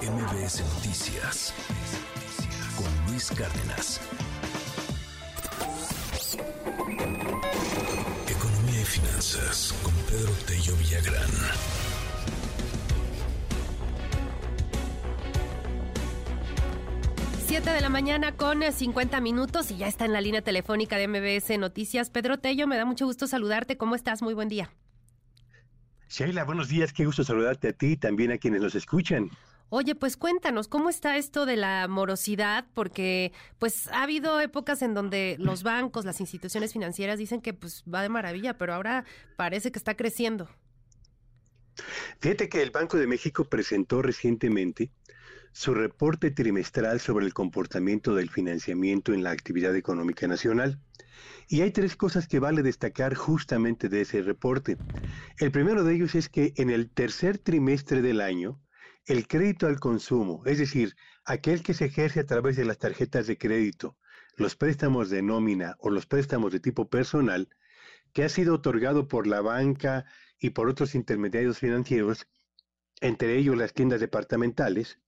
MBS Noticias con Luis Cárdenas. Economía y finanzas con Pedro Tello Villagrán. Siete de la mañana con 50 minutos y ya está en la línea telefónica de MBS Noticias. Pedro Tello, me da mucho gusto saludarte. ¿Cómo estás? Muy buen día. Sheila, buenos días. Qué gusto saludarte a ti y también a quienes nos escuchan. Oye, pues cuéntanos, ¿cómo está esto de la morosidad? Porque pues ha habido épocas en donde los bancos, las instituciones financieras dicen que pues va de maravilla, pero ahora parece que está creciendo. Fíjate que el Banco de México presentó recientemente su reporte trimestral sobre el comportamiento del financiamiento en la actividad económica nacional. Y hay tres cosas que vale destacar justamente de ese reporte. El primero de ellos es que en el tercer trimestre del año, el crédito al consumo, es decir, aquel que se ejerce a través de las tarjetas de crédito, los préstamos de nómina o los préstamos de tipo personal, que ha sido otorgado por la banca y por otros intermediarios financieros, entre ellos las tiendas departamentales,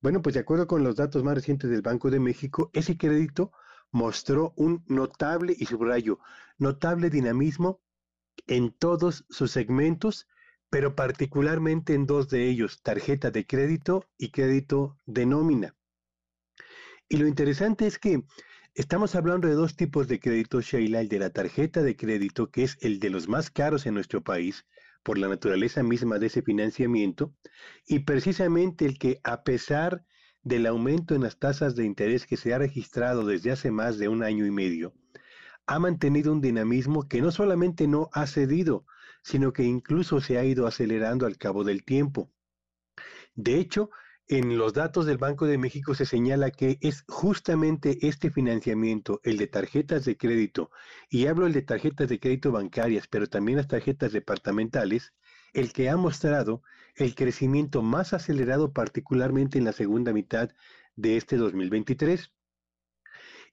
bueno, pues de acuerdo con los datos más recientes del Banco de México, ese crédito mostró un notable, y subrayo, notable dinamismo en todos sus segmentos, pero particularmente en dos de ellos, tarjeta de crédito y crédito de nómina. Y lo interesante es que estamos hablando de dos tipos de crédito, Sheila, el de la tarjeta de crédito, que es el de los más caros en nuestro país, por la naturaleza misma de ese financiamiento, y precisamente el que a pesar del aumento en las tasas de interés que se ha registrado desde hace más de un año y medio, ha mantenido un dinamismo que no solamente no ha cedido, sino que incluso se ha ido acelerando al cabo del tiempo. De hecho, en los datos del Banco de México se señala que es justamente este financiamiento, el de tarjetas de crédito, y hablo el de tarjetas de crédito bancarias, pero también las tarjetas departamentales, el que ha mostrado el crecimiento más acelerado particularmente en la segunda mitad de este 2023.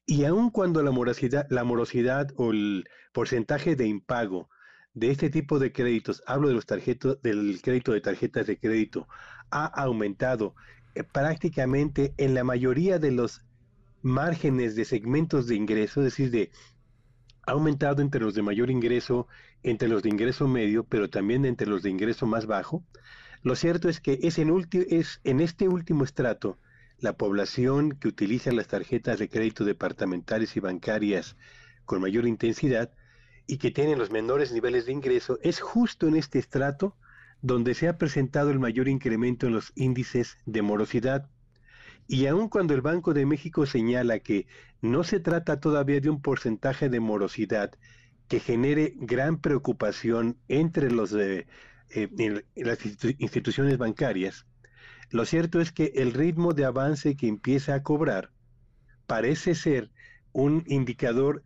Y aun cuando la morosidad, la morosidad o el porcentaje de impago de este tipo de créditos, hablo de los tarjetos, del crédito de tarjetas de crédito, ha aumentado eh, prácticamente en la mayoría de los márgenes de segmentos de ingreso, es decir, de ha aumentado entre los de mayor ingreso, entre los de ingreso medio, pero también entre los de ingreso más bajo. Lo cierto es que es en, es en este último estrato la población que utiliza las tarjetas de crédito departamentales y bancarias con mayor intensidad y que tienen los menores niveles de ingreso, es justo en este estrato donde se ha presentado el mayor incremento en los índices de morosidad. Y aun cuando el Banco de México señala que no se trata todavía de un porcentaje de morosidad que genere gran preocupación entre los eh, en, las instituciones bancarias, lo cierto es que el ritmo de avance que empieza a cobrar parece ser un indicador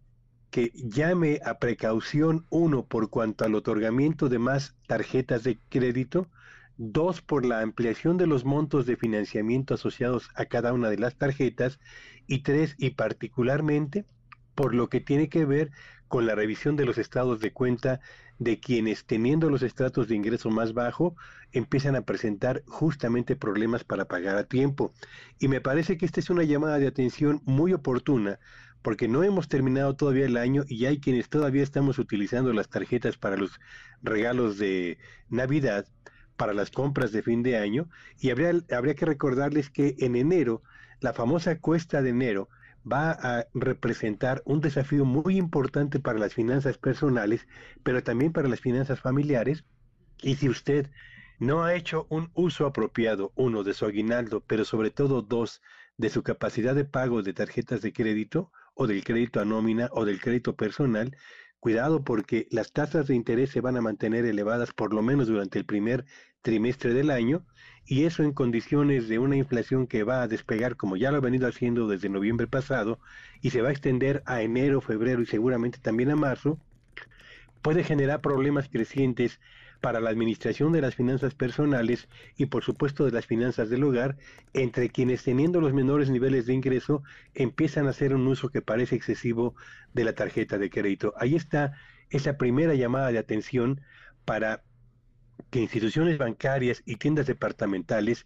que llame a precaución, uno, por cuanto al otorgamiento de más tarjetas de crédito, dos por la ampliación de los montos de financiamiento asociados a cada una de las tarjetas y tres y particularmente por lo que tiene que ver con la revisión de los estados de cuenta de quienes teniendo los estratos de ingreso más bajo empiezan a presentar justamente problemas para pagar a tiempo. Y me parece que esta es una llamada de atención muy oportuna porque no hemos terminado todavía el año y hay quienes todavía estamos utilizando las tarjetas para los regalos de Navidad para las compras de fin de año y habría, habría que recordarles que en enero, la famosa cuesta de enero, va a representar un desafío muy importante para las finanzas personales, pero también para las finanzas familiares. Y si usted no ha hecho un uso apropiado, uno, de su aguinaldo, pero sobre todo dos, de su capacidad de pago de tarjetas de crédito o del crédito a nómina o del crédito personal, Cuidado porque las tasas de interés se van a mantener elevadas por lo menos durante el primer trimestre del año y eso en condiciones de una inflación que va a despegar como ya lo ha venido haciendo desde noviembre pasado y se va a extender a enero, febrero y seguramente también a marzo, puede generar problemas crecientes para la administración de las finanzas personales y por supuesto de las finanzas del hogar, entre quienes teniendo los menores niveles de ingreso empiezan a hacer un uso que parece excesivo de la tarjeta de crédito. Ahí está esa primera llamada de atención para que instituciones bancarias y tiendas departamentales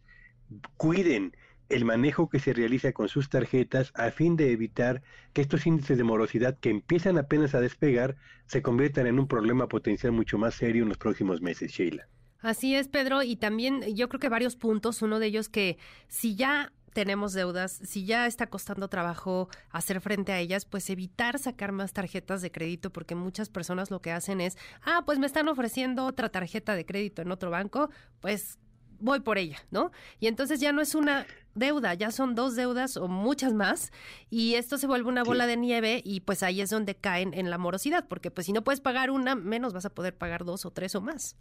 cuiden el manejo que se realiza con sus tarjetas a fin de evitar que estos índices de morosidad que empiezan apenas a despegar se conviertan en un problema potencial mucho más serio en los próximos meses, Sheila. Así es, Pedro, y también yo creo que varios puntos, uno de ellos que si ya tenemos deudas, si ya está costando trabajo hacer frente a ellas, pues evitar sacar más tarjetas de crédito, porque muchas personas lo que hacen es, ah, pues me están ofreciendo otra tarjeta de crédito en otro banco, pues voy por ella, ¿no? Y entonces ya no es una deuda, ya son dos deudas o muchas más, y esto se vuelve una bola de nieve y pues ahí es donde caen en la morosidad, porque pues si no puedes pagar una, menos vas a poder pagar dos o tres o más.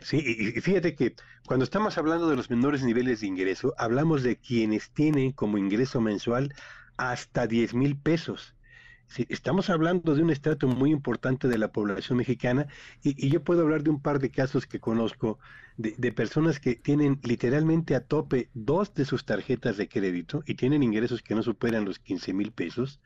Sí, y fíjate que cuando estamos hablando de los menores niveles de ingreso, hablamos de quienes tienen como ingreso mensual hasta 10 mil pesos. Estamos hablando de un estrato muy importante de la población mexicana y, yo puedo hablar de un par de casos que conozco de, de, personas que tienen literalmente a tope dos de sus tarjetas de crédito y tienen ingresos que no superan los 15 mil pesos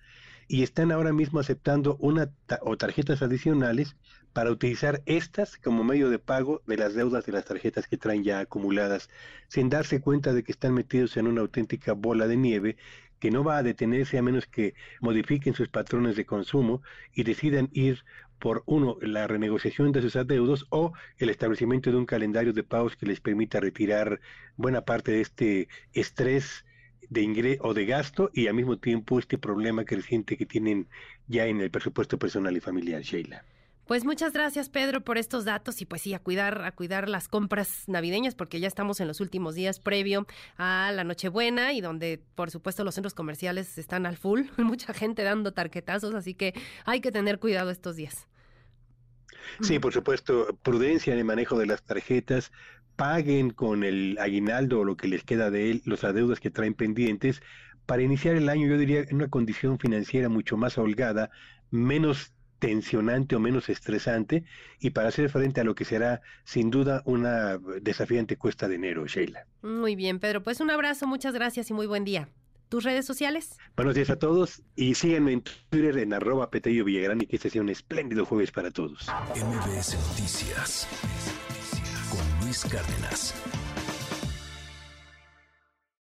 y están ahora mismo aceptando una o tarjetas adicionales para utilizar estas como medio de pago de las deudas de las tarjetas que traen ya acumuladas, sin darse cuenta de que están metidos en una auténtica bola de nieve que no va a detenerse a menos que modifiquen sus patrones de consumo y decidan ir por uno, la renegociación de sus adeudos o el establecimiento de un calendario de pagos que les permita retirar buena parte de este estrés de ingreso o de gasto y al mismo tiempo este problema creciente que tienen ya en el presupuesto personal y familiar, Sheila. Pues muchas gracias, Pedro, por estos datos y pues sí, a cuidar, a cuidar las compras navideñas, porque ya estamos en los últimos días previo a la Nochebuena y donde, por supuesto, los centros comerciales están al full, mucha gente dando tarquetazos, así que hay que tener cuidado estos días. Sí, por supuesto, prudencia en el manejo de las tarjetas, paguen con el aguinaldo o lo que les queda de él los adeudos que traen pendientes para iniciar el año, yo diría, en una condición financiera mucho más holgada, menos tensionante o menos estresante y para hacer frente a lo que será sin duda una desafiante cuesta de enero, Sheila. Muy bien, Pedro. Pues un abrazo, muchas gracias y muy buen día. ¿Tus redes sociales? Buenos días a todos y síganme en Twitter en arroba Petello Villagrán y que este sea un espléndido jueves para todos. MBS Noticias Cárdenas.